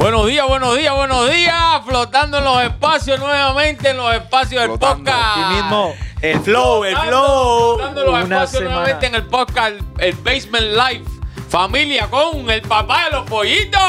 Buenos días, buenos días, buenos días. Flotando en los espacios nuevamente, en los espacios del Flotando. podcast. Aquí mismo, el flow, el Flotando, flow. flotando en los Una espacios semana. nuevamente en el podcast, el, el Basement Live. Familia con el papá de los pollitos.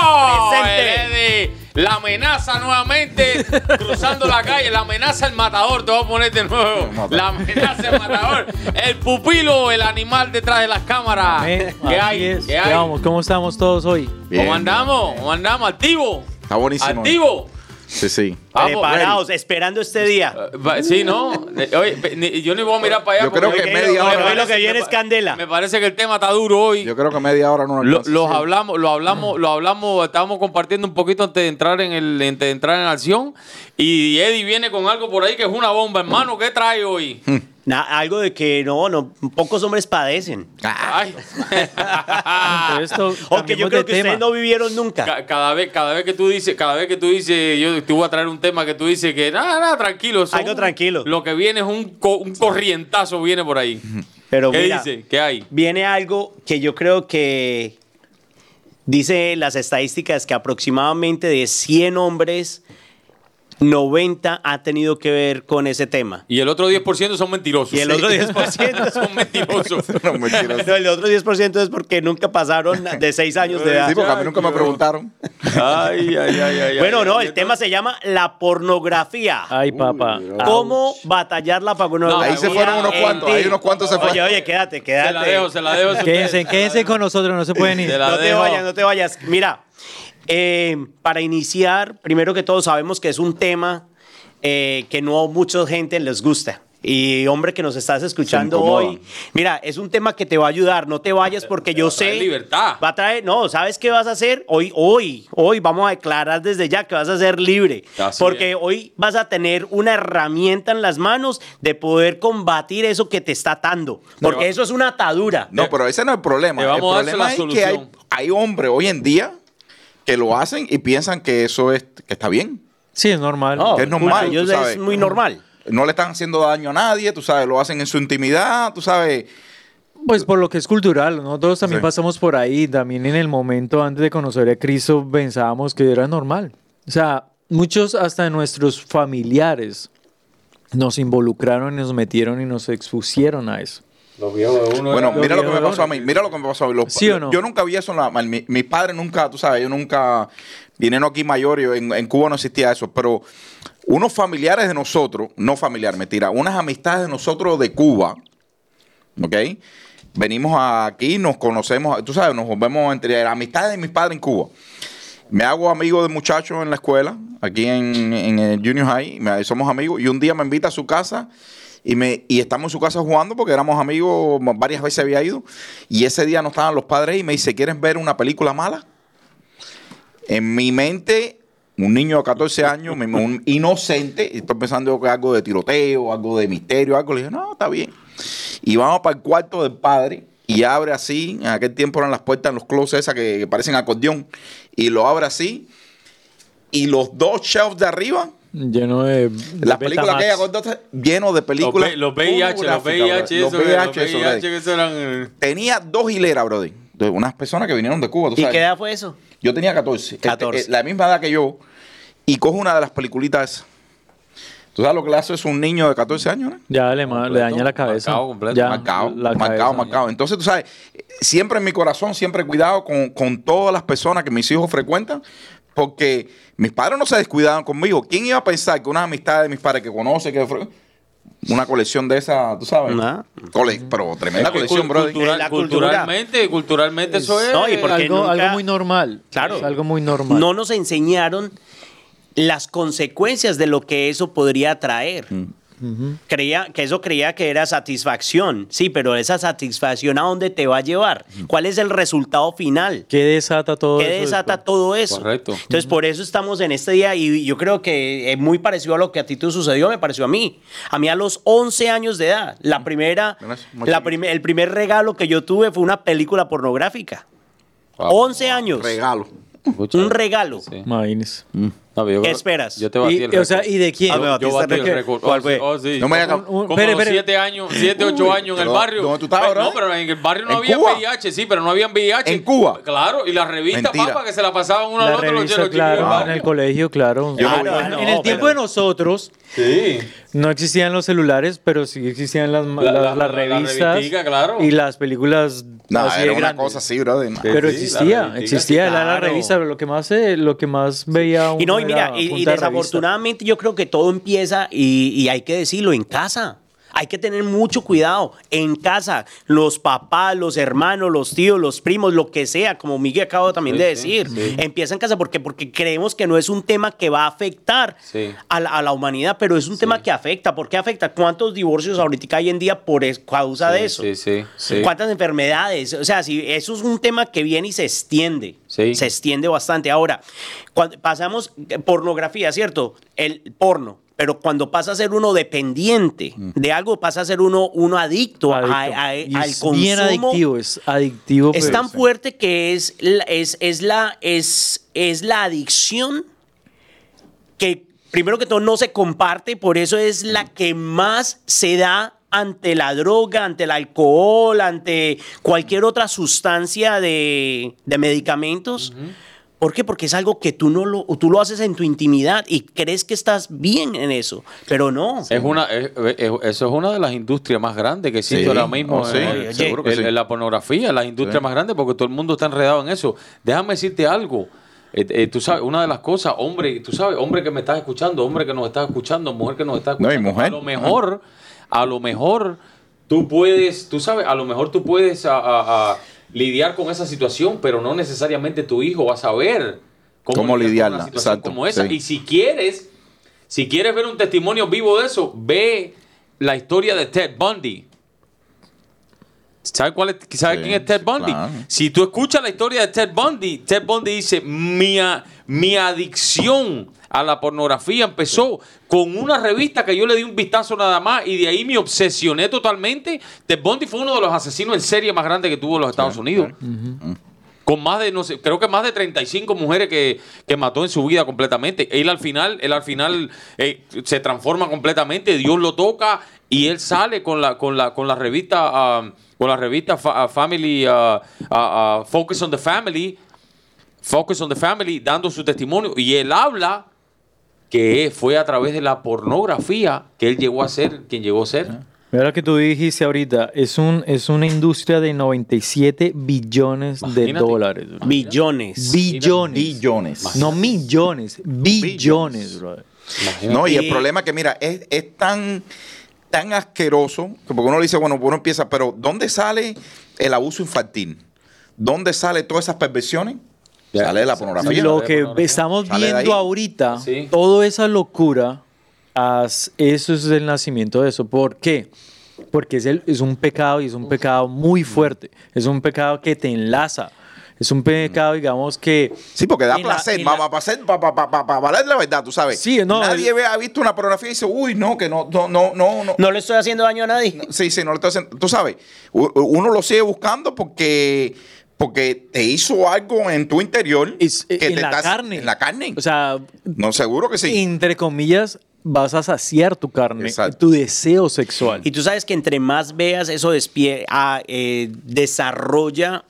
Presente. El Eddie. La amenaza nuevamente, cruzando la calle. La amenaza el matador. Te voy a poner de nuevo. La amenaza el matador. El pupilo, el animal detrás de las cámaras. Amén. ¿Qué hay? es. ¿Qué hay? Vamos, ¿cómo estamos todos hoy? Bien. ¿Cómo andamos? ¿Cómo andamos? ¿Activo? Está buenísimo. ¿Activo? Sí, sí. Vamos, Preparados, esperando este día. Va- Sí, ¿no? Eh, Oye, yo ni voy a mirar para allá. Yo creo porque que me- media me hora- Hoy lo que viene es candela. Me parece que el tema está duro hoy. Yo creo que media hora no Lo- los Sí. hablamos, lo hablamos, lo hablamos, estábamos compartiendo un poquito antes de entrar en el, antes de entrar en acción. Y Eddie viene con algo por ahí que es una bomba, hermano. ¿Qué trae hoy? Na- algo de que no, no, pocos hombres padecen. Ay. Entonces, esto, Aunque yo creo que tema. ustedes no vivieron nunca. Ca- cada vez, cada vez que tú dices, cada vez que tú dices, yo te voy a traer un tema que tú dices que nada, nada, tranquilo. son- Algo tranquilo. Lo que viene es un, co- un corrientazo viene por ahí. Pero ¿Qué mira, dice? ¿Qué hay? viene algo que yo creo que dice las estadísticas que aproximadamente de 100 hombres, 90 ha tenido que ver con ese tema. Y el otro 10% son mentirosos. Y el otro 10% son mentirosos. No, mentiroso. No, el otro 10% es porque nunca pasaron de 6 años de edad. Sí, porque a mí nunca me preguntaron. Ay, ay, ay, ay. Bueno, ay, no, el tema se llama la pornografía. Ay, papá. ¿Cómo batallar la pornografía? Ahí se fueron unos cuantos, ahí unos cuantos se fueron. Oye, oye, quédate, quédate. Se la dejo, se la dejo. Quédense, quédense con nosotros, no se pueden ir. Se la No te vayas, no te vayas. Mira, eh, para iniciar, primero que todo sabemos que es un tema eh, que no a mucha gente les gusta. Y hombre que nos estás escuchando hoy, mira, es un tema que te va a ayudar, no te vayas porque yo va a traer sé... libertad. Va a traer, no, ¿sabes qué vas a hacer? Hoy, hoy, hoy vamos a declarar desde ya que vas a ser libre. Así porque es. hoy vas a tener una herramienta en las manos de poder combatir eso que te está atando. Porque va- eso es una atadura. No, pero ese no es el problema. Te El vamos a dar problema es que hay, hay hombres hoy en día que lo hacen y piensan que eso es que está bien. Sí, es normal. No, es normal, es muy normal. No le están haciendo daño a nadie, tú sabes, lo hacen en su intimidad, tú sabes. Pues por lo que es cultural, nosotros también Sí. pasamos por ahí, también en el momento antes de conocer a Cristo pensábamos que era normal. O sea, muchos hasta nuestros familiares nos involucraron y nos metieron y nos expusieron a eso. Los viejos de uno. Bueno, mira lo que me pasó a mí, mira lo que me pasó a mí. Los- ¿Sí o no? Yo nunca vi eso en la. mi- mis padres nunca, tú sabes, yo nunca. Vinieron aquí mayores, en, en Cuba no existía eso, pero unos familiares de nosotros, no familiar, mentira, unas amistades de nosotros de Cuba, ¿ok? Venimos aquí, nos conocemos, tú sabes, nos volvemos entre amistades de mis padres en Cuba. Me hago amigo de muchachos en la escuela, aquí en, en el Junior High, me- somos amigos, y un día me invita a su casa y, me, y estamos en su casa jugando porque éramos amigos, varias veces había ido, y ese día no estaban los padres y me dice, ¿quieres ver una película mala? En mi mente, un niño de 14 años, un inocente, estoy pensando que algo de tiroteo, algo de misterio, algo, le dije, no, está bien. Y vamos para el cuarto del padre y abre así, en aquel tiempo eran las puertas en los closets esas que, que parecen acordeón, y lo abre así, y los dos shelves de arriba, Lleno de... de las películas que Betamax. acordeón, llenos de películas. Los, los VIH, los VIH, los VIH, que eso eran. eh, Tenía dos hileras, brother, de unas personas que vinieron de Cuba, tú ¿Y sabes. qué edad fue eso? Yo tenía 14. 14. Este, eh, la misma edad que yo. Y cojo una de las peliculitas. ¿Tú sabes lo que le hace es un niño de 14 años? ¿no? Ya le, le daña la cabeza. Marcado completo. Ya, marcado, la marcado, cabeza. marcado. Entonces, tú sabes, siempre en mi corazón, siempre cuidado con, con todas las personas que mis hijos frecuentan, porque mis padres no se descuidaban conmigo. ¿Quién iba a pensar que una amistad de mis padres que conoce, que una colección de esa, tú sabes? Nah. Cole- pero tremenda es que colección, cultural- cultura. culturalmente, culturalmente eso es. No, y porque algo, nunca- algo muy normal. Claro. Es algo muy normal. No nos enseñaron las consecuencias de lo que eso podría traer. Creía que eso creía que era satisfacción, sí, pero esa satisfacción a dónde te va a llevar? ¿Cuál es el resultado final? ¿Qué desata todo ¿Qué eso desata después? todo eso? Correcto. Entonces, por eso estamos en este día y yo creo que es muy parecido a lo que a ti te sucedió, me pareció a mí. A mí a los 11 años de edad, la primera, la el primer regalo que yo tuve fue una película pornográfica. Wow. 11 años. Regalo. Un regalo. Sí. Imagínese. No, yo- ¿Qué esperas? Yo te batí Y- el o sea. ¿y de quién? Ah, Yo batiste batí el el récord. ¿Cuál Oh, fue? sí, oh, sí. No me hagas- Como espere, espere. siete años, siete, ocho años en el barrio. ¿dónde tú estabas ahora? No, pero en el barrio no ¿En había Cuba? VIH, sí, pero no había VIH. ¿En Cuba? Claro, y las revistas, papá, que se la pasaban uno al La otro los claro, en el colegio, claro. Yo Claro, ah, no, en el tiempo pero- de nosotros Sí. no existían los celulares, pero sí existían las, La- las- la- las la revistas revistica, claro. y las películas No, así era de una grandes. cosa así, brother. Sí. Pero la existía, existía sí, la, la claro. revista, pero lo que más se- lo que más veía Y no, uno y mira, y, y desafortunadamente yo creo que todo empieza, y, y hay que decirlo, en casa. Hay que tener mucho cuidado en casa. Los papás, los hermanos, los tíos, los primos, lo que sea, como Miguel acaba también Sí, de decir. sí. Empieza en casa porque, porque creemos que no es un tema que va a afectar a, la, a la humanidad, pero es un tema que afecta. ¿Por qué afecta? ¿Cuántos divorcios ahorita hay en día por es- causa de eso? Sí, sí, sí. ¿Cuántas enfermedades? O sea, si eso es un tema que viene y se extiende. Se extiende bastante. Ahora, cuando pasamos eh, pornografía, ¿cierto? El porno. Pero cuando pasa a ser uno dependiente de algo, pasa a ser uno, uno adicto, a- Adicto. a- Y al es consumo. bien adictivo, es adictivo. Es tan sí. fuerte que es, la- es, es, la, es, es la adicción que primero que todo no se comparte, por eso es la que más se da ante la droga, ante el alcohol, ante cualquier otra sustancia de, de medicamentos. ¿Por qué? Porque es algo que tú, no lo, tú lo haces en tu intimidad y crees que estás bien en eso, pero no. Es una, es- es- eso es una de las industrias más grandes que existe Sí, ahora mismo. oh, sí, en, seguro que en- sí. en la pornografía, la industria Sí. más grande, porque todo el mundo está enredado en eso. Déjame decirte algo. Eh, eh, tú sabes, una de las cosas, hombre, tú sabes, hombre que me estás escuchando, hombre que nos está escuchando, mujer que nos está No, y escuchando. mujer. A lo mejor, a lo mejor tú puedes, tú sabes, a lo mejor tú puedes a- a- a lidiar con esa situación, pero no necesariamente tu hijo va a saber Cómo lidiar con lidiarla, una situación exacto, como esa. sí. Y si quieres, si quieres ver un testimonio vivo de eso, ve la historia de Ted Bundy. ¿Sabes cuál es, sabe Sí, quién es Ted Bundy? claro. Si tú escuchas la historia de Ted Bundy, Ted Bundy dice, mi, mi adicción a la pornografía empezó con una revista que yo le di un vistazo nada más y de ahí me obsesioné totalmente. Ted Bundy fue uno de los asesinos en serie más grandes que tuvo los Estados Unidos. Con más de, no sé, creo que más de 35 mujeres que, que mató en su vida completamente. Él al final, él al final eh, se transforma completamente, Dios lo toca y él sale con la, con la, con la revista, ah, con la revista Fa- ah, Family, ah, ah, Focus on the Family, Focus on the Family, dando su testimonio. Y él habla que fue a través de la pornografía que él llegó a ser quien llegó a ser. Mira lo que tú dijiste ahorita, es, un, es una industria de 97 billones de dólares. bro. Billones. Billones. Billones. No millones, billones, brother. No, y el problema es que, mira, es, es tan, tan asqueroso, que porque uno le dice, bueno, uno empieza, pero ¿dónde sale el abuso infantil? ¿Dónde sale todas esas perversiones? Sale de la pornografía. Lo de que pornografía. estamos viendo ahorita, Sí. toda esa locura, eso es el nacimiento de eso. ¿Por qué? Porque es, el- es un pecado y es un pecado muy fuerte. Es un pecado que te enlaza. Es un pecado, digamos, que... Sí, porque da placer, para pa, pa, pa, pa, pa, pa valer la verdad, tú sabes. Sí, no, Nadie el- ve- ha visto una pornografía y dice, uy, no, que no, no, no, no. no. No le estoy haciendo daño a nadie. Sí, sí, no le estoy haciendo. Tú sabes, uno lo sigue buscando porque, porque te hizo algo en tu interior. es- que en te la estás- carne. En la carne. O sea, no, seguro que sí. entre comillas, vas a saciar tu carne, Exacto. tu deseo sexual. Y tú sabes que entre más veas, eso despie- ah, eh, desarrolla.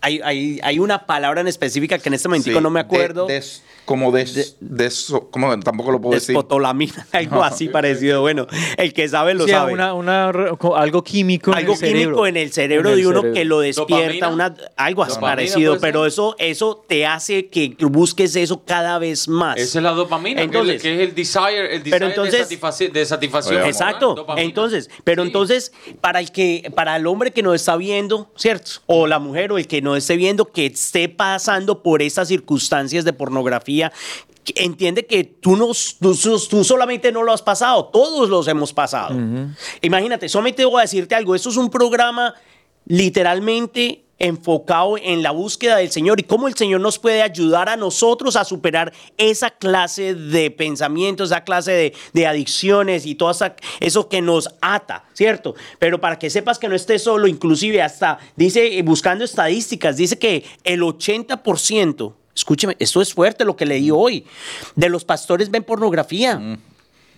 Hay, hay, hay una palabra en específica que en este momentico Sí, no me de- acuerdo. des- como de, de eso, como tampoco lo puedo decir. Despotolamina, algo así parecido. Bueno, el que sabe lo sabe. una- una algo químico algo en el cerebro. químico en el cerebro En el de uno cerebro. que lo despierta, una, algo así ¿Dopamina parecido, ser? pero eso, eso te hace que busques eso cada vez más. Esa es la dopamina, Entonces- que, es, que es el desire, el desire Pero entonces- de, satisfac- de satisfacción. Oye, Exacto. Dopamina. Entonces, pero Sí. entonces, para el que, para el hombre que nos está viendo, ¿cierto? O la mujer o el que no esté viendo, que esté pasando por estas circunstancias de pornografía, entiende que tú, no, tú, tú solamente no lo has pasado, todos los hemos pasado. Imagínate, solamente voy a decirte algo, esto es un programa literalmente enfocado en la búsqueda del Señor y cómo el Señor nos puede ayudar a nosotros a superar esa clase de pensamientos, esa clase de, de adicciones y todo eso que nos ata, ¿cierto? Pero para que sepas que no estés solo, inclusive hasta, dice, buscando estadísticas, dice que el 80%, Escúcheme, esto es fuerte lo que leí hoy. De los pastores ven pornografía.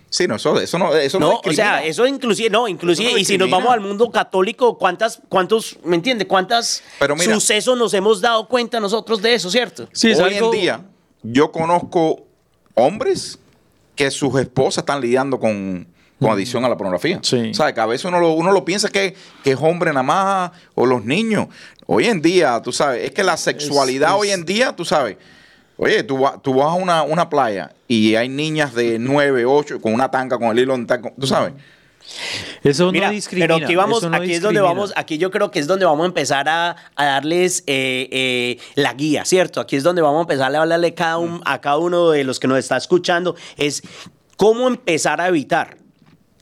Sí, no, eso, eso no, eso no, No, o sea, eso inclusive, no, inclusive, no y si nos vamos al mundo católico, ¿cuántas, cuántos, me entiende? ¿Cuántas Pero mira- sucesos nos hemos dado cuenta nosotros de eso, cierto? Sí, es Hoy algo- en día, yo conozco hombres que sus esposas están lidiando con, con adicción a la pornografía. Sí. O sea, que a veces uno lo, uno lo piensa que, que es hombre nada más o los niños. Hoy en día, tú sabes, es que la sexualidad es- hoy en día, tú sabes, oye, tú, vas- tú vas a una, una playa y hay niñas de 9, 8 con una tanga, con el hilo tú sabes. Eso Mira, no discrimina. pero aquí vamos, no aquí es donde vamos, aquí yo creo que es donde vamos a empezar a, a darles eh, eh, la guía, ¿cierto? Aquí es donde vamos a empezar a hablarle cada un- a cada uno de los que nos está escuchando, es cómo empezar a evitar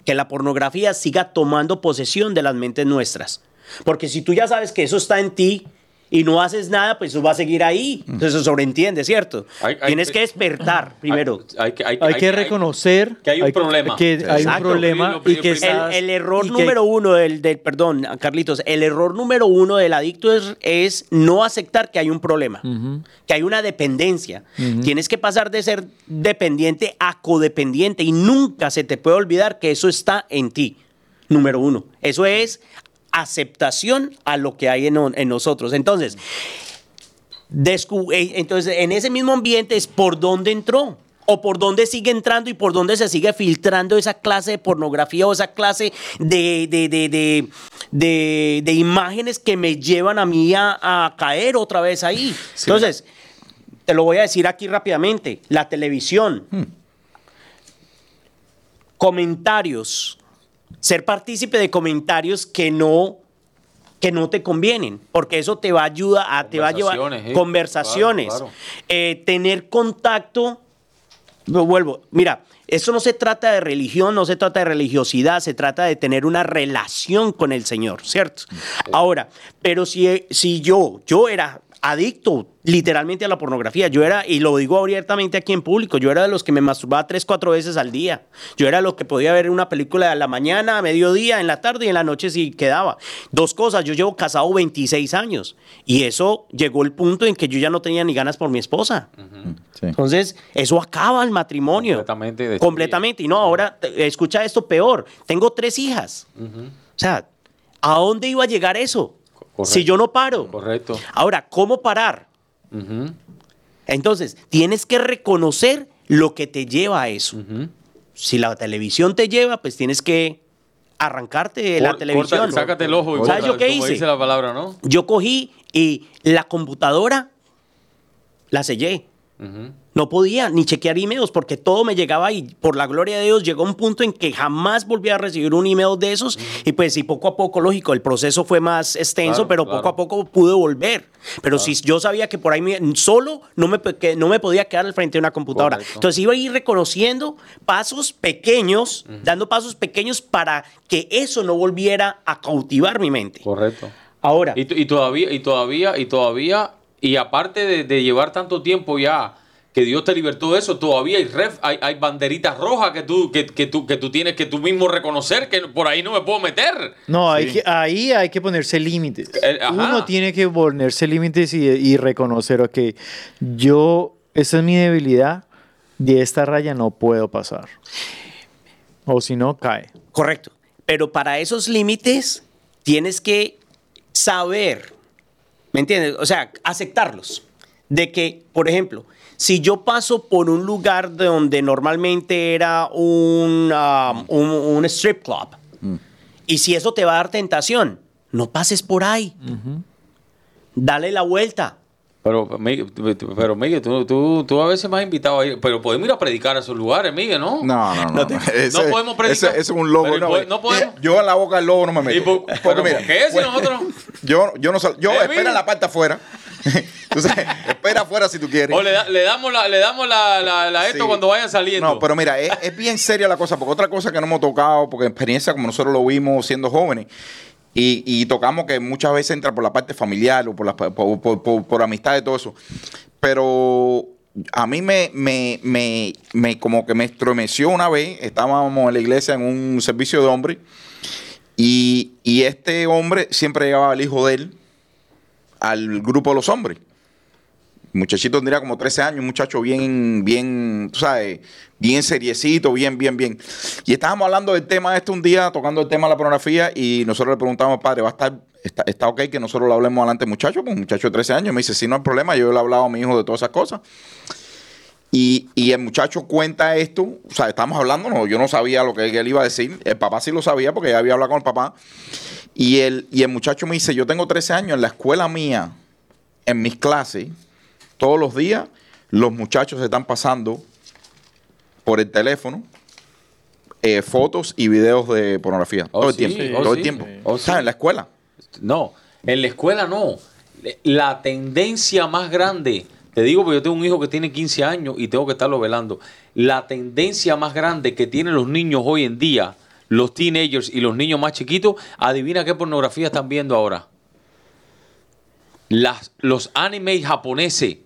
que la pornografía siga tomando posesión de las mentes nuestras. Porque si tú ya sabes que eso está en ti y no haces nada, pues eso va a seguir ahí. Entonces se sobreentiende, ¿cierto? Hay- hay- Tienes que despertar primero. Hay, que- hay- Hay hay- que reconocer que hay un problema. Que hay un problema y que El, error número uno del, del- perdón, Carlitos, el error número uno del adicto es, es no aceptar que hay un problema, que hay una dependencia. Tienes que pasar de ser dependiente a codependiente y nunca se te puede olvidar que eso está en ti. Número uno. Eso es aceptación a lo que hay en, en nosotros. Entonces, eh, entonces, en ese mismo ambiente es por dónde entró. O por dónde sigue entrando y por dónde se sigue filtrando esa clase de pornografía o esa clase de, de, de, de, de- imágenes que me llevan a mí a, a caer otra vez ahí. Entonces, te lo voy a decir aquí rápidamente. La televisión. Comentarios. Ser partícipe de comentarios que no que no te convienen, porque eso te va a ayudar a te va a llevar Conversaciones, ¿eh? conversaciones, Claro, claro. eh, tener contacto. Lo vuelvo, mira, eso no se trata de religión, no se trata de religiosidad, se trata de tener una relación con el Señor, ¿cierto? Ahora, pero si, si yo, yo era adicto literalmente a la pornografía, yo era, y lo digo abiertamente aquí en público, yo era de los que me masturbaba tres, cuatro veces al día. Yo era lo que podía ver una película a la mañana, a mediodía, en la tarde y en la noche si quedaba. Dos cosas, yo llevo casado 26 años y eso llegó el punto en que yo ya no tenía ni ganas por mi esposa. Sí. Entonces, eso acaba el matrimonio. Completamente destruye. Completamente. Y no, ahora, escucha esto peor. Tengo tres hijas. O sea, ¿a dónde iba a llegar eso? Correcto. Si yo no paro. Correcto. Ahora, ¿cómo parar? Entonces, tienes que reconocer lo que te lleva a eso. Si la televisión te lleva, pues tienes que arrancarte de la Cor- televisión. corta- sácate el ojo y ¿Sabes yo qué hice? dice la palabra, ¿no? Yo cogí y la computadora la sellé. No podía ni chequear emails porque todo me llegaba y por la gloria de Dios llegó un punto en que jamás volví a recibir un email de esos y pues sí, poco a poco, lógico, el proceso fue más extenso, Claro, pero claro. poco a poco pude volver. Pero si yo sabía que por ahí me- solo no me, que no me podía quedar al frente de una computadora. Correcto. Entonces iba a ir reconociendo pasos pequeños, dando pasos pequeños para que eso no volviera a cautivar mi mente. Correcto. Ahora, Y, y todavía, y todavía, y todavía, y aparte de, de llevar tanto tiempo ya que Dios te libertó de eso, todavía hay, ref- hay, hay banderitas rojas que tú, que, que tú, que tú tienes que tú mismo reconocer que por ahí no me puedo meter. No, hay Sí. que, ahí hay que ponerse límites. Eh, ajá. Uno tiene que ponerse límites y, y reconocer, ok, yo, esta es mi debilidad, de esta raya no puedo pasar. O si no, cae. Correcto. Pero para esos límites tienes que saber, ¿me entiendes? O sea, aceptarlos. De que, por ejemplo, si yo paso por un lugar de donde normalmente era un, um, un, un strip club, y si eso te va a dar tentación, no pases por ahí. Dale la vuelta. Pero, Miguel, pero Miguel, tú, tú, tú a veces me has invitado a ir, pero podemos ir a predicar a esos lugares, Miguel, ¿no? No, no, no. No te- no. Ese- no podemos predicar. Ese, ese es un lobo. No, ¿y po- no podemos? Yo en la boca del lobo no me meto. ¿Y por, Porque pero mira, ¿por qué si pues, nosotros... Yo, yo no sal- yo Eh, espera en la parte afuera. tú sabes, espera afuera si tú quieres. O le, da- le damos la, le damos la, la- la esto Sí. cuando vayan saliendo. No, pero mira, es, es bien seria la cosa, porque otra cosa que no hemos tocado, porque experiencia como nosotros lo vimos siendo jóvenes, y, y tocamos que muchas veces entra por la parte familiar o por, la, por, por, por- por amistad y todo eso. Pero a mí me, me, me, me como que me estremeció una vez, estábamos en la iglesia en un servicio de hombres, y, y este hombre siempre llevaba al hijo de él al grupo de los hombres. Muchachito tendría como 13 años, un muchacho bien, bien, tú sabes, bien seriecito, bien, bien, bien. Y estábamos hablando del tema este un día, tocando el tema de la pornografía, y nosotros le preguntamos padre, ¿va a estar, está, está ok que nosotros lo hablemos adelante, muchacho? Pues un muchacho de 13 años me dice, sí, no hay problema, yo le he hablado a mi hijo de todas esas cosas. Y, y el muchacho cuenta esto, o sea, estamos hablando, no, yo no sabía lo que él iba a decir, el papá sí lo sabía porque ya había hablado con el papá. Y el, y el muchacho me dice, yo tengo 13 años en la escuela mía, en mis clases, todos los días, los muchachos se están pasando por el teléfono eh, fotos y videos de pornografía. Oh, todo el sí, tiempo. oh, todo sí. el tiempo. Oh, en la escuela. No, en la escuela no. La tendencia más grande, te digo porque yo tengo un hijo que tiene 15 años y tengo que estarlo velando. La tendencia más grande que tienen los niños hoy en día, los teenagers y los niños más chiquitos, adivina qué pornografía están viendo ahora. Las, los animes japoneses.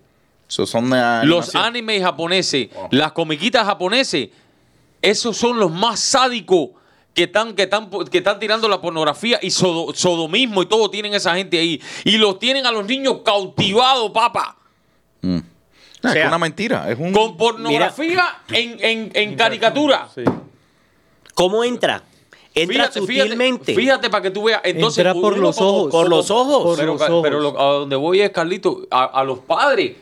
Eso son de Los animes japoneses, las comiquitas japoneses, esos son los más sádicos que están, que están, que están tirando la pornografía y sodo- sodomismo y todo tienen esa gente ahí. Y los tienen a los niños cautivados, papá. Mm. Sea, es una mentira. Es un. Con pornografía en, en- en caricatura. Sí. ¿Cómo entra? Entra Fíjate, fíjate, sutilmente. fíjate para que tú veas. Entonces, Entra por los como- ojos. Por los ojos. Por pero, los ojos. pero lo- a donde voy es, Carlito, a, a los padres.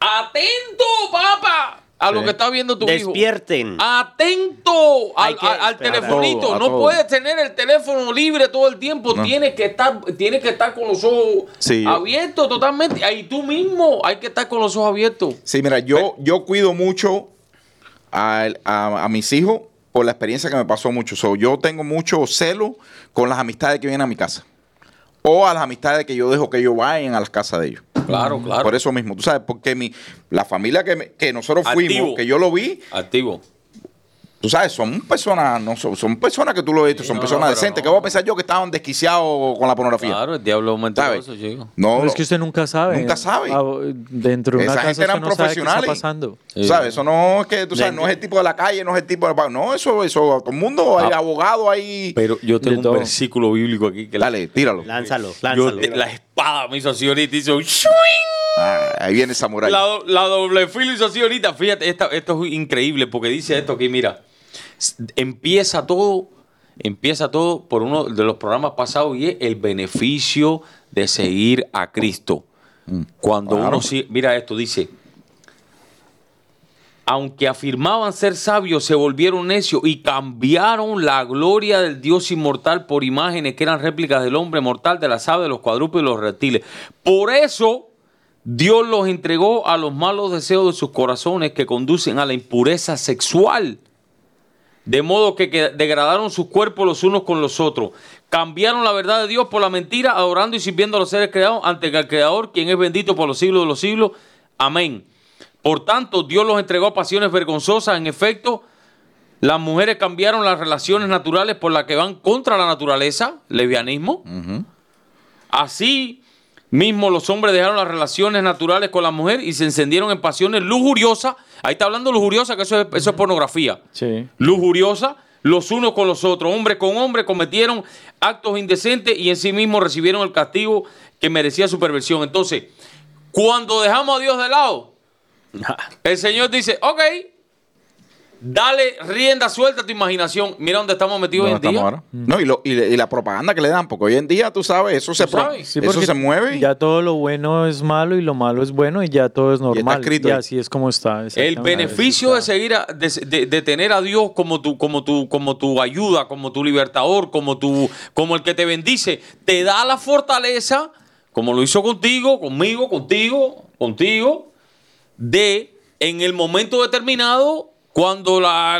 Atento, papá, a lo Sí. que está viendo tu hijo. Despierten. Atento al, que al- al esperar. telefonito. Todo, no todo. puedes tener el teléfono libre todo el tiempo. No. Tienes que estar, tienes que estar con los ojos Sí, abiertos totalmente. Ahí tú mismo hay que estar con los ojos abiertos. Sí, mira, yo, yo cuido mucho a, a- a mis hijos por la experiencia que me pasó mucho. So, yo tengo mucho celo con las amistades que vienen a mi casa. O a las amistades que yo dejo que ellos vayan a las casas de ellos. Claro, claro. Por eso mismo, tú sabes, porque mi, la familia que, me- que nosotros fuimos, Activo. que yo lo vi, Activo. Tú sabes, son personas, no son, son personas que tú lo viste, Sí, son no, personas no, decentes. no. ¿Qué voy a pensar yo que estaban desquiciados con la pornografía? Claro, el diablo mentiroso, chico. No, Pero es que usted nunca sabe. Nunca sabe. Ah, Dentro de una Esa casa gente eran no sabe qué está profesionales. pasando. Sí. ¿Sabes? Eso no es que, tú sabes, no es el tipo de la calle, no es el tipo de... No, eso, eso, todo el mundo, hay Ah. abogados ahí. Pero yo tengo un todo. versículo bíblico aquí que la- Dale, tíralo. Lánzalo, yo- lánzalo. la espada me hizo así ahorita, hizo ¡shuing! Ah, ahí viene el samurái. La, do- la doble filo hizo así ahorita. Fíjate, esta- esto es increíble porque dice esto aquí, mira, empieza todo, empieza todo por uno de los programas pasados y es el beneficio de seguir a Cristo. Cuando Claro. uno mira esto, dice, aunque afirmaban ser sabios, se volvieron necios y cambiaron la gloria del Dios inmortal por imágenes que eran réplicas del hombre mortal, de las aves, de los cuadrúpedos y los reptiles. Por eso Dios los entregó a los malos deseos de sus corazones que conducen a la impureza sexual. De modo que, que degradaron sus cuerpos los unos con los otros. Cambiaron la verdad de Dios por la mentira, adorando y sirviendo a los seres creados ante el Creador, quien es bendito por los siglos de los siglos. Amén. Por tanto, Dios los entregó a pasiones vergonzosas. En efecto, las mujeres cambiaron las relaciones naturales por las que van contra la naturaleza, lesbianismo. Así mismo los hombres dejaron las relaciones naturales con la mujer y se encendieron en pasiones lujuriosas. Ahí está hablando lujuriosa, que eso es, eso es pornografía. Sí. Lujuriosa, los unos con los otros. Hombre con hombre cometieron actos indecentes y en sí mismos recibieron el castigo que merecía su perversión. Entonces, cuando dejamos a Dios de lado, el Señor dice, ok, dale rienda suelta a tu imaginación. Mira dónde estamos metidos hoy ¿Dónde en estamos día. ahora? No, y, lo- y, le- y la propaganda que le dan, porque hoy en día, tú sabes, eso se, sabes. Sí, eso se mueve. Ya todo lo bueno es malo y lo malo es bueno y ya todo es normal. escrito Y así es como está. El beneficio de seguir, a- de, de- de tener a Dios como tu, como tu, como tu ayuda, como tu libertador, como tu, como el que te bendice, te da la fortaleza, como lo hizo contigo, conmigo, contigo, contigo, de en el momento determinado, cuando la,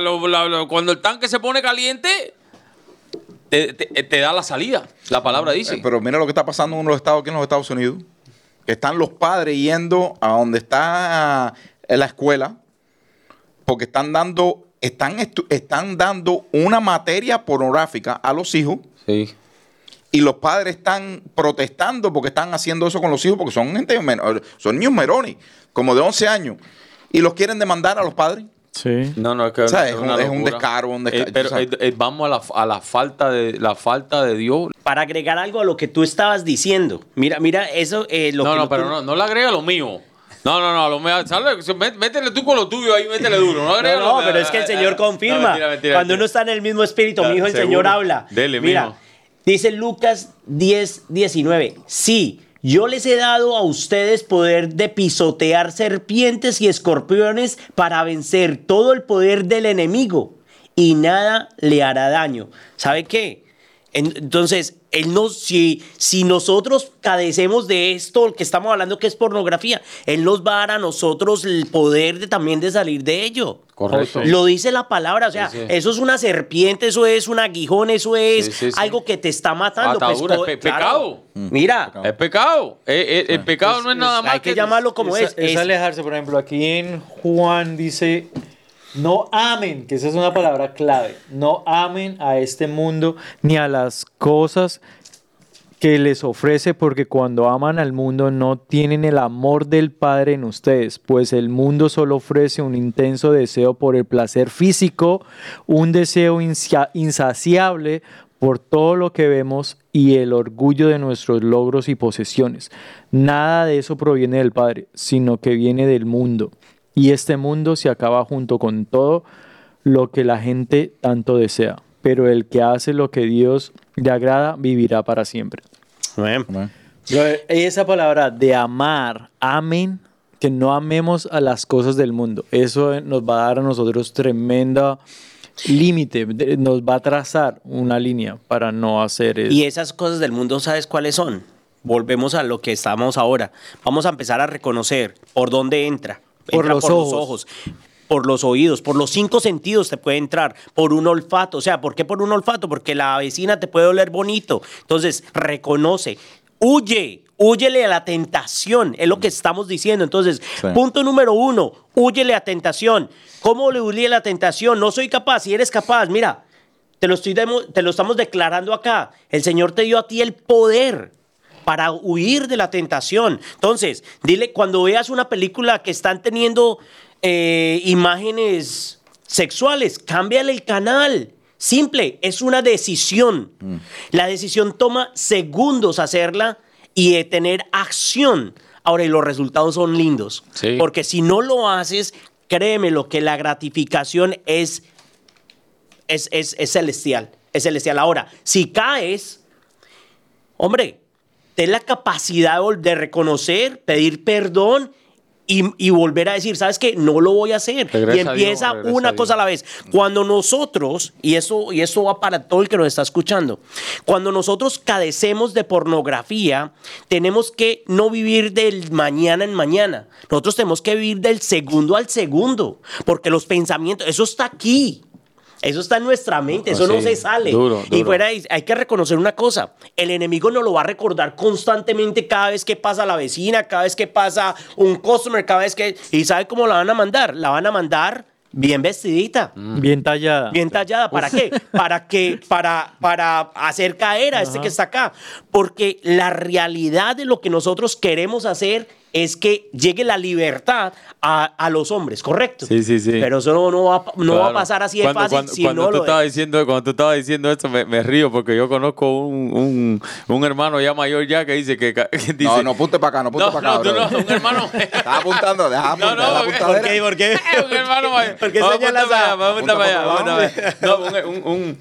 cuando el tanque se pone caliente, te, te- te da la salida. La palabra dice. Eh, Pero mira lo que está pasando en los estados aquí en los Estados Unidos. Están los padres yendo a donde está eh, la escuela porque están dando, están, están dando una materia pornográfica a los hijos Sí. y los padres están protestando porque están haciendo eso con los hijos porque son gente son niños merones, como de 11 años, y los quieren demandar a los padres. Sí. No, no, es que O sea, es es un- es un descaro, un desca- Eh, pero eh, eh, vamos a la, a la falta de la falta de Dios. Para agregar algo a lo que tú estabas diciendo. Mira, mira, eso, eh, lo no, que no, lo pero tú- no, no le agrega lo mío. No, no, no, lo me, métele tú con lo tuyo ahí, métele duro. No, No, agregues no, lo- pero es que el eh, Señor confirma. no, mentira, mentira, Cuando mentira. uno está en el mismo espíritu, mi hijo, el seguro. Señor habla. Dele, Mira, mijo. dice Lucas 10, 19. Sí, yo les he dado a ustedes poder de pisotear serpientes y escorpiones para vencer todo el poder del enemigo y nada le hará daño. ¿Sabe qué? En- Entonces, él nos, si, si nosotros cadecemos de esto, que estamos hablando que es pornografía, Él nos va a dar a nosotros el poder de, también de salir de ello. Correcto. Lo dice la palabra, o sea, Sí, sí. eso es una serpiente, eso es un aguijón, eso es Sí, sí, sí. algo que te está matando. pues, co- pe- claro. pecado. Mira, Es pecado. El pecado no es nada más hay que llamarlo como es. es, es- alejarse, por ejemplo, aquí en Juan dice, no amen, que esa es una palabra clave, no amen a este mundo ni a las cosas que les ofrece, porque cuando aman al mundo no tienen el amor del Padre en ustedes, pues el mundo solo ofrece un intenso deseo por el placer físico, un deseo insaciable por todo lo que vemos y el orgullo de nuestros logros y posesiones. Nada de eso proviene del Padre, sino que viene del mundo. Y este mundo se acaba junto con todo lo que la gente tanto desea. Pero el que hace lo que Dios le agrada vivirá para siempre. Bueno, Esa palabra de amar, amen, que no amemos a las cosas del mundo. Eso nos va a dar a nosotros tremenda límite, nos va a trazar una línea para no hacer eso. Y esas cosas del mundo, ¿sabes cuáles son? Volvemos a lo que estamos ahora. Vamos a empezar a reconocer por dónde entra. Por Entra los por ojos. los ojos, por los oídos, por los cinco sentidos te puede entrar, por un olfato. O sea, ¿por qué por un olfato? Porque la vecina te puede oler bonito. Entonces, reconoce. Huye, huyele a la tentación, es lo que estamos diciendo. Entonces, Sí. punto número uno, huyele a tentación. ¿Cómo le huye a la tentación? No soy capaz, si eres capaz, mira, te lo, estoy te lo estamos declarando acá. El Señor te dio a ti el poder para huir de la tentación. Entonces, dile, cuando veas una película que están teniendo eh, imágenes sexuales, cámbiale el canal. Simple, es una decisión. La decisión toma segundos hacerla y eh, tener acción. Ahora, y los resultados son lindos. Sí. Porque si no lo haces, créeme lo que la gratificación es es, es, es celestial. Es celestial. Ahora, si caes, hombre, ten la capacidad de- de reconocer, pedir perdón y, y volver a decir, ¿sabes qué? No lo voy a hacer. Regresa y Dios, empieza regresa una cosa a Dios. la vez. Cuando nosotros, y eso, y eso va para todo el que nos está escuchando, cuando nosotros cadecemos de pornografía, tenemos que no vivir del mañana en mañana. Nosotros tenemos que vivir del segundo al segundo, porque los pensamientos, eso está aquí. Eso está en nuestra mente, eso Ah, no se sale. duro, Y fuera de ahí, hay que reconocer una cosa, el enemigo nos lo va a recordar constantemente cada vez que pasa la vecina, cada vez que pasa un customer, cada vez que... ¿Y sabe cómo la van a mandar? La van a mandar bien vestidita. Bien tallada. Bien tallada, ¿para qué? Para que, para, para hacer caer a este que está acá. Porque la realidad de lo que nosotros queremos hacer es que llegue la libertad a, a los hombres, ¿correcto? Sí, sí, sí. Pero eso no, no va, a- no va a Claro. pasar así de Cuando- fácil Cuando, si cuando no tú lo estabas diciendo, cuando tú estabas diciendo esto, me, me río porque yo conozco un, un, un hermano ya mayor ya que dice que, que dice, No, no apunte para acá, no apunte no, para acá. no, no, un hermano. Estás apuntando, deja No, apuntar, no, la porque-. ¿Por qué? ¿Por qué? un hermano mayor. ¿Por qué Vamos, señalas a-. No, un,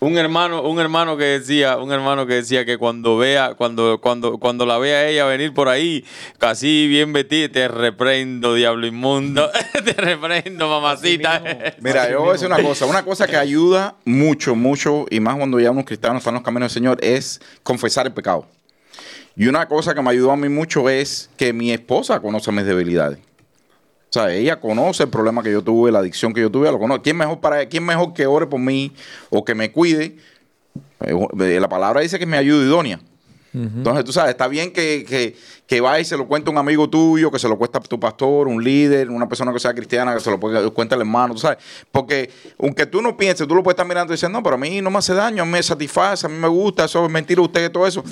un, hermano, un hermano que decía, un hermano que decía que cuando vea, cuando, cuando, cuando la vea ella venir por ahí, casi bien vestida, te reprendo, diablo inmundo, te reprendo, mamacita. Mira, yo voy a decir una cosa, una cosa que ayuda mucho, mucho, y más cuando ya unos cristianos están en los caminos del Señor, es confesar el pecado. Y una cosa que me ayudó a mí mucho es que mi esposa conoce mis debilidades. O sea, ella conoce el problema que yo tuve, la adicción que yo tuve, lo conoce. ¿Quién mejor, para, quién mejor que ore por mí o que me cuide? Eh, La palabra dice que me ayuda idónea. Entonces, tú sabes, está bien que, que, que vaya y se lo cuente un amigo tuyo, que se lo cuesta tu pastor, un líder, una persona que sea cristiana, que se lo puede- cuente el hermano, tú sabes. Porque aunque tú no pienses, tú lo puedes estar mirando y diciendo, no, pero a mí no me hace daño, a mí me satisface, a mí me gusta, eso es mentira usted, todo eso.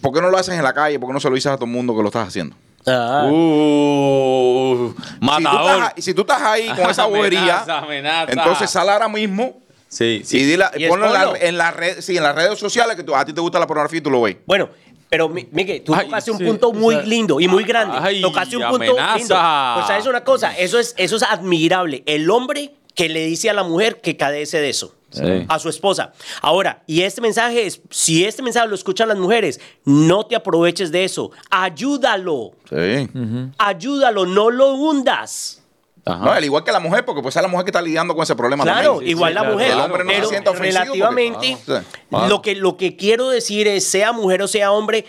¿Por qué no lo haces en la calle? ¿Por qué no se lo dices a todo el mundo que lo estás haciendo? Ah. Uh, Si tú, matador. estás, ahí- si tú estás ahí con esa bobería, Amenaza, amenaza. entonces sal ahora mismo Sí, sí. y, dile, Y ponlo en, la- en las redes, sí, en las redes sociales que tú- a ti te gusta la pornografía y tú lo ves. Bueno, Pero, Mi- Miguel, tú Ay, tocaste un sí, punto o muy sea, lindo y muy grande. ay, tocaste un punto amenaza. lindo. Pues, ¿sabes una cosa? Eso es, eso es admirable. El hombre que le dice a la mujer que cadece de eso. Sí. A su esposa. Ahora, y este mensaje es, si este mensaje lo escuchan las mujeres, no te aproveches de eso. Ayúdalo. Sí. Ayúdalo, no lo hundas. Ajá. No, al igual que la mujer, porque pues es la mujer que está lidiando con ese problema Claro, también. igual sí, la claro. mujer. El hombre no se pero siente ofensivo porque- relativamente, claro. lo, que, lo que quiero decir es, sea mujer o sea hombre,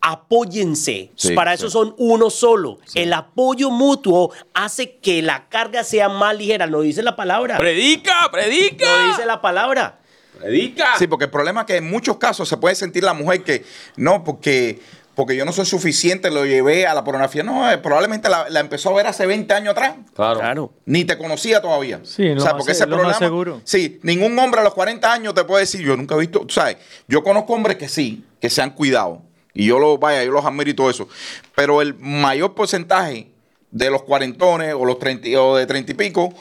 apóyense. Sí, Para sí. eso son uno solo. El apoyo mutuo hace que la carga sea más ligera. No dice la palabra. Predica, predica. No dice la palabra. Predica. Sí, porque el problema es que en muchos casos se puede sentir la mujer que no, porque, porque yo no soy suficiente, lo llevé a la pornografía. No, eh, probablemente la, la empezó a ver hace 20 años atrás. Claro. Claro. Ni te conocía todavía. Sí, lo más se- lo más seguro. Sí, ningún hombre a los 40 años te puede decir, yo nunca he visto, tú sabes, yo conozco hombres que sí, que se han cuidado. Y yo los, vaya, yo los admiro y todo eso. Pero el mayor porcentaje de los cuarentones o los 30 y- o de 30 y pico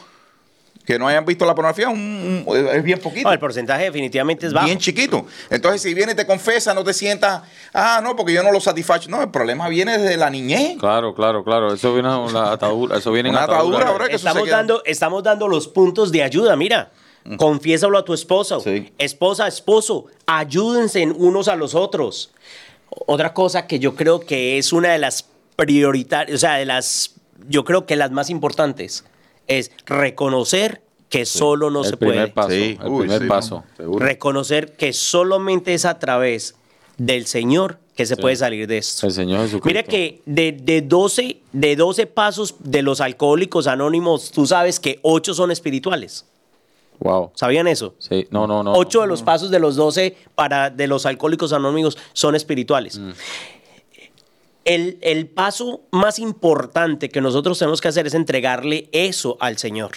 que no hayan visto la pornografía un- un- es bien poquito. No, el porcentaje definitivamente es bajo. Bien chiquito. Entonces, si viene y te confesa, no te sientas, ah, no, porque yo no lo satisfacho. No, el problema viene desde la niñez. Claro, claro, claro. Eso viene la atadura. Eso viene en Una atadura, atadura. que Estamos dando, estamos dando los puntos de ayuda, mira. Confiésalo a tu esposo. Sí. Esposa, esposo, ayúdense unos a los otros. Otra cosa que yo creo que es una de las prioritarias, o sea, de las, yo creo que las más importantes, es reconocer que solo no el se primer puede. paso. Sí, el uy, primer sí, paso. seguro. Reconocer que solamente es a través del Señor que se puede salir de esto. El Señor Jesucristo. Mira que de, de 12, de 12 pasos de los alcohólicos anónimos, tú sabes que 8 son espirituales. Wow. ¿Sabían eso? Sí. No, no, no. 8 de los pasos de los 12 para, de los alcohólicos anónimos son espirituales. Mm. El, el paso más importante que nosotros tenemos que hacer es entregarle eso al Señor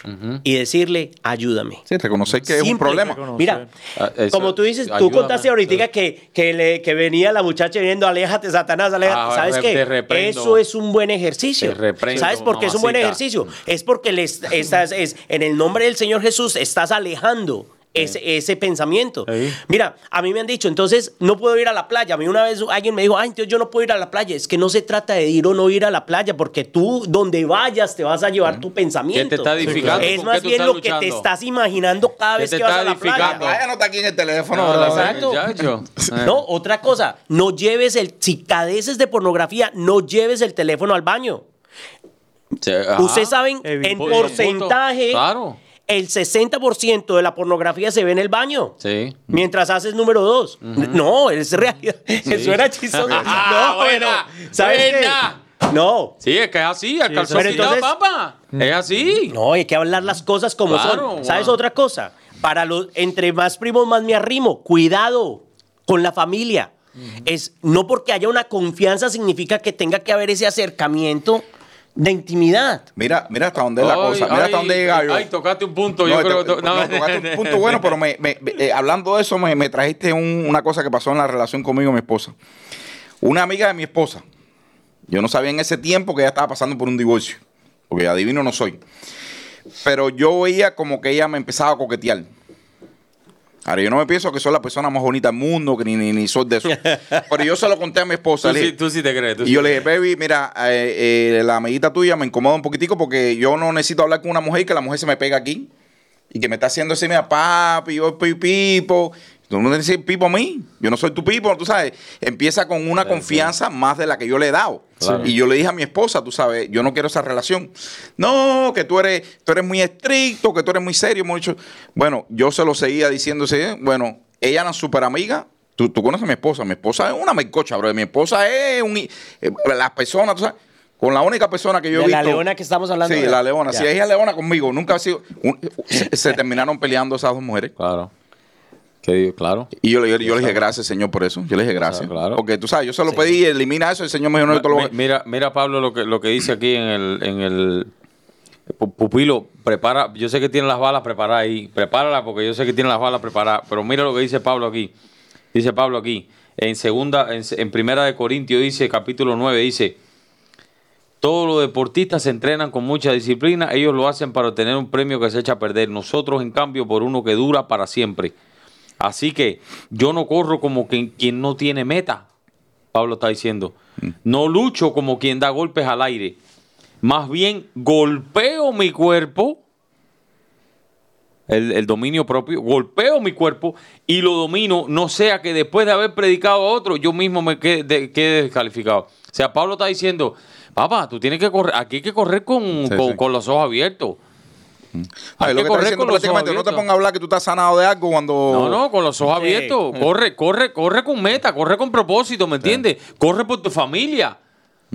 y decirle, ayúdame. Sí, reconocer que es un problema. Reconocer. Mira, Ah, eso, como tú dices, tú contaste ahorita que, que, le- que venía la muchacha viendo, aléjate, Satanás, aléjate. Ah, ¿Sabes re- qué? Eso es un buen ejercicio. Te reprendo, ¿Sabes por qué es un buen ejercicio? Es porque le est- estás, es, en el nombre del Señor Jesús estás alejando. Ese, ese pensamiento. Sí. Mira, a mí me han dicho, entonces no puedo ir a la playa. A mí una vez alguien me dijo, ay, entonces yo no puedo ir a la playa. Es que no se trata de ir o no ir a la playa, porque tú, donde vayas, te vas a llevar tu pensamiento. ¿Qué te está edificando? Es ¿Con más bien lo que te estás imaginando cada ¿Qué vez te que vas a la playa. Vaya, no está aquí en el teléfono. No, Exacto. No, otra cosa, no lleves el, si cadeces de pornografía, no lleves el teléfono al baño. Sí. Ustedes saben, en porcentaje, Claro. El 60% de la pornografía se ve en el baño. Sí. Mientras haces número dos. No, es realidad. Eso era chistoso. Ah, no, bueno, ¿sabes qué? No. Sí, es que es así, el Sí, calzón entonces- papá. Es así. No, hay que hablar las cosas como Claro, son. ¿Sabes wow. otra cosa? Para los entre más primos más me arrimo. Cuidado con la familia. Es no porque haya una confianza significa que tenga que haber ese acercamiento de intimidad. Mira, mira hasta dónde es la Ay, cosa. Mira ay, hasta dónde llega yo. Ay, tocaste un punto. No, yo creo te- que. no, tocaste un punto bueno, pero me, me- me- eh, hablando de eso, me, me trajiste un- una cosa que pasó en la relación conmigo y mi esposa. Una amiga de mi esposa. Yo no sabía en ese tiempo que ella estaba pasando por un divorcio, porque adivino no soy. Pero yo veía como que ella me empezaba a coquetear. Ahora, yo no me pienso que soy la persona más bonita del mundo, que ni, ni, ni soy de eso. Pero yo se lo conté a mi esposa. Tú le sí, dije, tú sí te crees. tú y sí yo le dije, baby, mira, eh, eh, la amiguita tuya me incomoda un poquitico porque yo no necesito hablar con una mujer y que la mujer se me pega aquí y que me está haciendo así, mira, papi, yo soy pipo. Tú no decir pipo a mí. Yo no soy tu pipo, tú sabes. Empieza con una confianza más de la que yo le he dado. Claro. Y yo le dije a mi esposa, tú sabes, yo no quiero esa relación. No, que tú eres, tú eres muy estricto, que tú eres muy serio. Mucho. Bueno, yo se lo seguía diciéndose, bueno, ella era súper amiga. Tú, tú conoces a mi esposa. Mi esposa es una mercocha, bro. Mi esposa es un. eh, las personas, tú sabes. Con la única persona que yo he De visto. la leona que estamos hablando Sí, ahora. la leona. Si ella es leona conmigo, nunca ha sido. un- se, se terminaron peleando esas dos mujeres. Claro. Que digo, claro. Y yo, le- yo, le dije gracias, Señor, por eso. Yo le dije gracias. Claro. Porque tú sabes, yo se lo pedí, elimina eso. El Señor me dijo, no, lo Mira, mira Pablo lo que, lo que dice aquí en el, en el Pu- pupilo, prepara, yo sé que tiene las balas preparadas ahí, prepárala porque yo sé que tiene las balas preparadas, pero mira lo que dice Pablo aquí. Dice Pablo aquí, en segunda, en, en primera de Corintios dice, capítulo 9, dice, todos los deportistas se entrenan con mucha disciplina, ellos lo hacen para obtener un premio que se echa a perder, nosotros en cambio por uno que dura para siempre. Así que yo no corro como quien, quien no tiene meta. Pablo está diciendo. No lucho como quien da golpes al aire. Más bien golpeo mi cuerpo, el, el dominio propio, golpeo mi cuerpo y lo domino, no sea que después de haber predicado a otro, yo mismo me quede, de- quede descalificado. O sea, Pablo está diciendo, papá, tú tienes que correr, aquí hay que correr con, Sí, con- sí. con los ojos abiertos. Ay, lo que que está correr diciendo con los ojos prácticamente, no te pongas a hablar que tú estás sanado de algo cuando... No, no, con los ojos Sí. abiertos. Corre, corre, corre con meta, corre con propósito, ¿me entiendes? Corre por tu familia.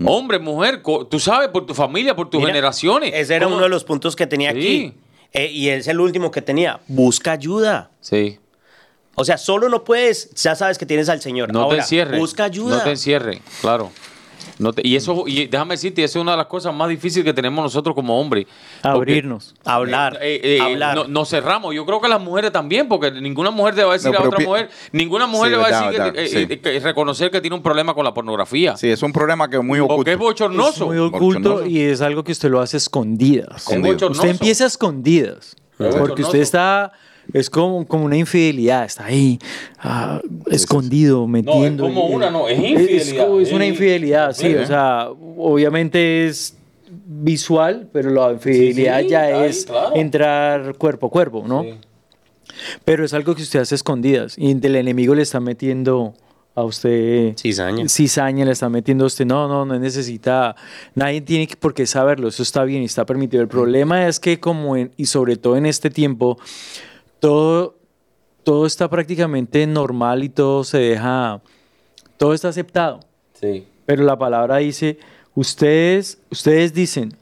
Hombre, mujer, tú sabes, por tu familia, por tus Mira, generaciones. Ese era ¿Cómo? uno de los puntos que tenía Sí. aquí. Eh, y es el último que tenía. Busca ayuda. Sí. O sea, solo no puedes, ya sabes que tienes al Señor. No Ahora, te encierres. Busca ayuda. No te encierres, claro. No te- y eso, y déjame decirte, eso es una de las cosas más difíciles que tenemos nosotros como hombres. Porque, Abrirnos. Hablar. eh, eh, hablar. no- nos cerramos. Yo creo que las mujeres también, porque ninguna mujer le va a decir No, a otra mujer, ninguna mujer Sí, le va a verdad, decir que- verdad, eh, sí. eh, que reconocer que tiene un problema con la pornografía. Sí, es un problema que es muy oculto. Porque es bochornoso. Es muy oculto Bochornoso. y es algo que usted lo hace escondidas. Escondido. Usted empieza a escondidas. Es Porque usted está, es como, como una infidelidad, está ahí, ah, escondido, metiendo. como y- una, no, es Es, infidelidad. como- es una infidelidad, sí, o sea, obviamente es visual, pero la infidelidad Sí, sí, ya ahí, es claro. entrar cuerpo a cuerpo, ¿no? Sí. Pero es algo que usted hace escondidas y el enemigo le está metiendo a usted Cizaña. cizaña, le está metiendo a usted. No, no, no necesita. Nadie tiene por qué saberlo. Eso está bien y está permitido. El problema es que, como en- y sobre todo en este tiempo, todo, todo está prácticamente normal y todo se deja. Todo está aceptado. Sí. Pero la palabra dice: ustedes, ustedes dicen,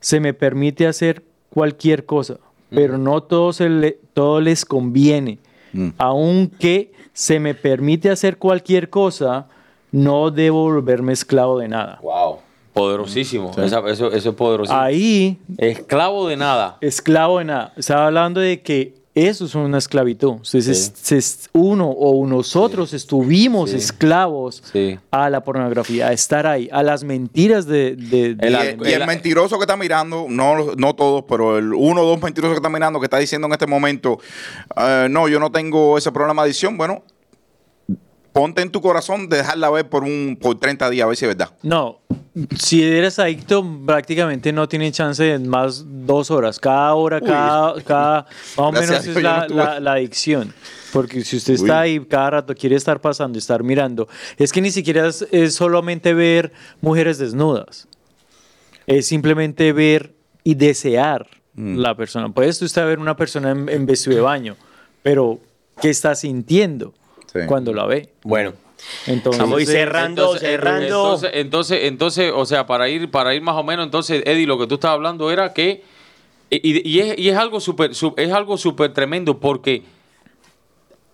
se me permite hacer cualquier cosa, pero no todo, se le- todo les conviene. Mm. Aunque se me permite hacer cualquier cosa, no debo volverme esclavo de nada. Wow. Poderosísimo. Esa- eso, eso es poderosísimo. Ahí, Esclavo de nada. esclavo de nada. Estaba hablando de que eso es una esclavitud. Entonces, Sí. es- es- uno o nosotros estuvimos Sí. esclavos Sí. a la pornografía, a estar ahí, a las mentiras de... de- de- El Y el, y el el- mentiroso que está mirando, no, no todos, pero el uno o dos mentirosos que está mirando, que está diciendo en este momento, eh, no, yo no tengo ese problema de adicción, bueno, ponte en tu corazón de dejarla ver por un por 30 días, a ver si es verdad. No, si eres adicto, prácticamente no tiene chance de más dos horas. Cada hora, Uy. cada, cada, más o menos Dios es la, no la- la adicción. Porque si usted Uy. está ahí cada rato, quiere estar pasando, estar mirando, es que ni siquiera es, es solamente ver mujeres desnudas. Es simplemente ver y desear Mm. la persona. Puedes usted ver una persona en, en vestido de baño, pero ¿qué está sintiendo Sí. cuando la ve? Bueno, Entonces, Vamos a ir cerrando, cerrando. Entonces, entonces, entonces, o sea, para ir, para ir más o menos, entonces, Eddie, lo que tú estabas hablando era que, y, y es, y es algo súper, es algo súper tremendo porque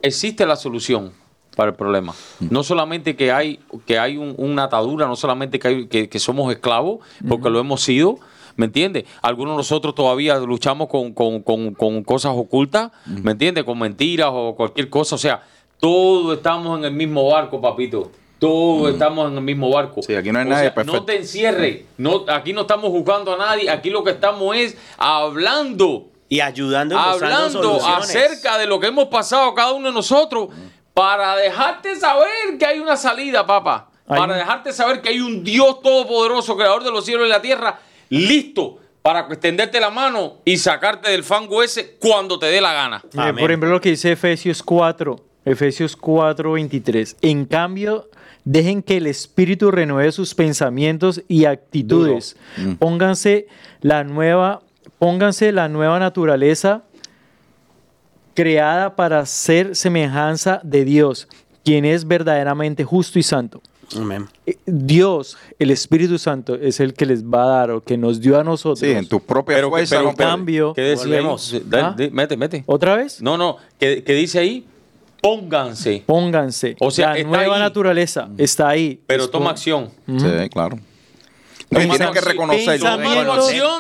existe la solución para el problema. No solamente que hay, que hay un- una atadura, no solamente que, hay- que, que somos esclavos, porque lo hemos sido, ¿me entiendes? Algunos de nosotros todavía luchamos con, con- con- con cosas ocultas, ¿me entiendes? Con mentiras o cualquier cosa. O sea, todos estamos en el mismo barco, papito. Todos estamos en el mismo barco. Sí, aquí no hay O nadie sea, perfecto. No te encierres. No, aquí no estamos juzgando a nadie. Aquí lo que estamos es hablando y ayudando y hablando soluciones. acerca de lo que hemos pasado cada uno de nosotros para dejarte saber que hay una salida, papá. Hay Para un- dejarte saber que hay un Dios todopoderoso, creador de los cielos y la tierra, listo para extenderte la mano y sacarte del fango ese cuando te dé la gana. Amén. por ejemplo, lo que dice Efesios 4, Efesios 4, 23. En cambio, dejen que el Espíritu renueve sus pensamientos y actitudes. Pónganse la nueva, pónganse la nueva naturaleza creada para ser semejanza de Dios, quien es verdaderamente justo y santo. Amén. Eh, Dios, el Espíritu Santo, es el que les va a dar o que nos dio a nosotros. Sí, en tu propia Pero, fuerza. pero- cambio, ¿Qué decía ahí? volvemos. Da- ¿Ah? mete, mete. ¿Otra vez? No, no. ¿Qué, qué dice ahí? Pónganse. Pónganse. O sea, la está nueva ahí. naturaleza está ahí. Pero Es toma acción. Sí, claro. Tienes que reconocerlo.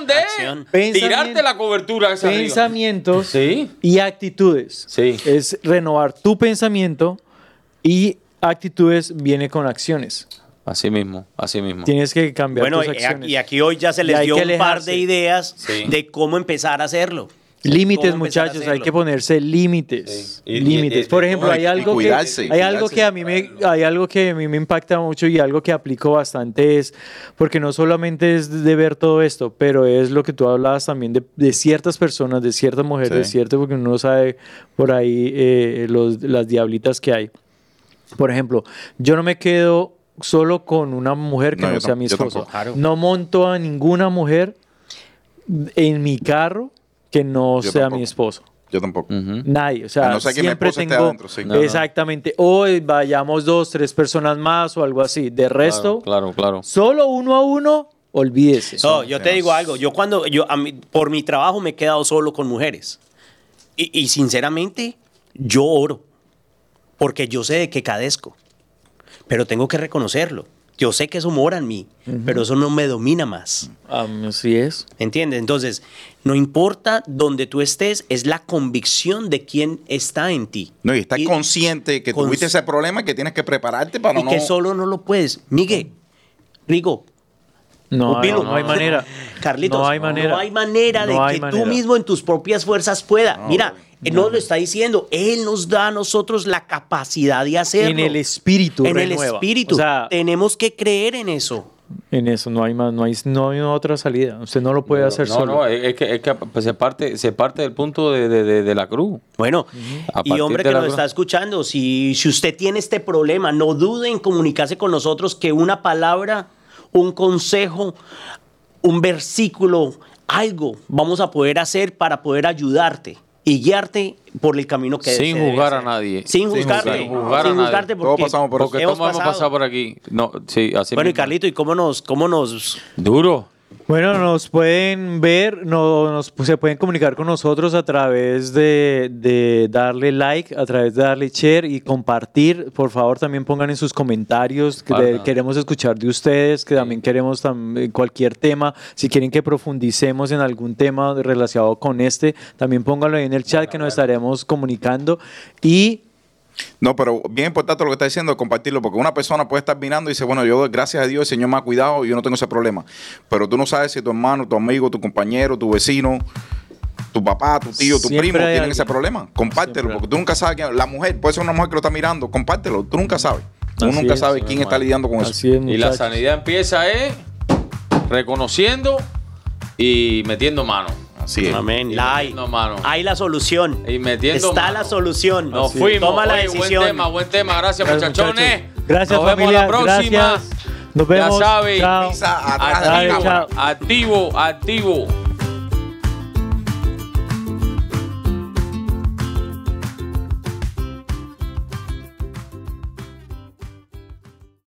De Acción. Tirarte la cobertura esa pensamientos Sí. y actitudes. Sí. Es renovar tu pensamiento y actitudes viene con acciones. Así mismo, así mismo. Tienes que cambiar Bueno, tus y acciones. aquí, y aquí hoy ya se les dio un par de ideas Sí. de cómo empezar a hacerlo. Límites, muchachos, hay que ponerse límites. Sí. Límites. Por ejemplo, hay algo que hay algo que a mí me hay algo que a mí me impacta mucho y algo que aplico bastante es porque no solamente es de ver todo esto, pero es lo que tú hablabas también de, de ciertas personas, de ciertas mujeres, Sí. cierto, porque uno sabe por ahí eh, los, las diablitas que hay. Por ejemplo, yo no me quedo solo con una mujer que No, no, sea tam- mi yo esposo. tampoco. Claro. No monto a ninguna mujer en mi carro que no Yo sea tampoco. mi esposo. Yo tampoco. Nadie, o sea, A no que siempre tengo adentro, sí. No, no. exactamente, o eh, vayamos dos, tres personas más o algo así. De resto, Claro, claro. solo uno a uno, olvídese. No, yo te digo algo. Yo cuando, yo a mí- por mi trabajo me he quedado solo con mujeres. Y, y sinceramente, yo oro. Porque yo sé de qué cadezco. Pero tengo que reconocerlo. Yo sé que eso mora en mí, pero eso no me domina más. Así es. ¿Entiendes? Entonces, no importa donde tú estés, es la convicción de quién está en ti. No, y estás Y- consciente que cons- tuviste ese problema y que tienes que prepararte para y no. que solo no lo puedes. Miguel, Rigo, No, no hay manera. Carlitos, no hay manera. no hay manera de No hay que manera. tú mismo en tus propias fuerzas pueda. Mira, él nos lo está diciendo. Él nos da a nosotros la capacidad de hacerlo. En el espíritu En el espíritu. O sea, Tenemos que creer en eso. en eso no hay más, no hay, no hay otra salida. Usted no lo puede hacer no, solo. no, es es que, es que pues, se, parte, se parte del punto de, de- de- de la cruz. Bueno, A y partir hombre que nos cruz. está escuchando, si, si usted tiene este problema, no dude en comunicarse con nosotros que una palabra, un consejo, un versículo, algo vamos a poder hacer para poder ayudarte y guiarte por el camino que Sin se debe juzgar a nadie. Sin Sin juzgarte. juzgar- juzgar a sin nadie. juzgarte Todos porque, pasamos por. Porque todos hemos pasado por aquí. No, sí, así Bueno, y. Carlito, ¿y cómo nos, cómo nos Duro. Bueno, nos pueden ver, no, nos, pues, se pueden comunicar con nosotros a través de, de darle like, a través de darle share y compartir. Por favor, también pongan en sus comentarios. que de- queremos escuchar de ustedes, que también queremos tam- cualquier tema. Si quieren que profundicemos en algún tema relacionado con este, también pónganlo ahí en el chat que nos estaremos comunicando. Y No, pero bien importante lo que está diciendo, compartirlo, porque una persona puede estar mirando y dice, bueno, yo gracias a Dios el Señor me ha cuidado y yo no tengo ese problema. Pero tú no sabes si tu hermano, tu amigo, tu compañero, tu vecino, tu papá, tu tío, tu Siempre primo tienen alguien. ese problema. Compártelo, Siempre. porque tú nunca sabes quién, la mujer, puede ser una mujer que lo está mirando, compártelo, tú nunca sabes. Tú Así nunca es, sabes quién hermano. está lidiando con eso. es, Y la sanidad empieza eh, reconociendo y metiendo mano. Así es. Amén. La hay. metiendo mano. Hay la solución. Y metiendo Está mano. la solución. Nos Así. fuimos. Toma la Oye, decisión. Buen tema, buen tema. Gracias, Gracias, muchachones. muchachos. Gracias, Nos vemos familia. la próxima. Gracias. Nos vemos. Ya saben. La activo, activo.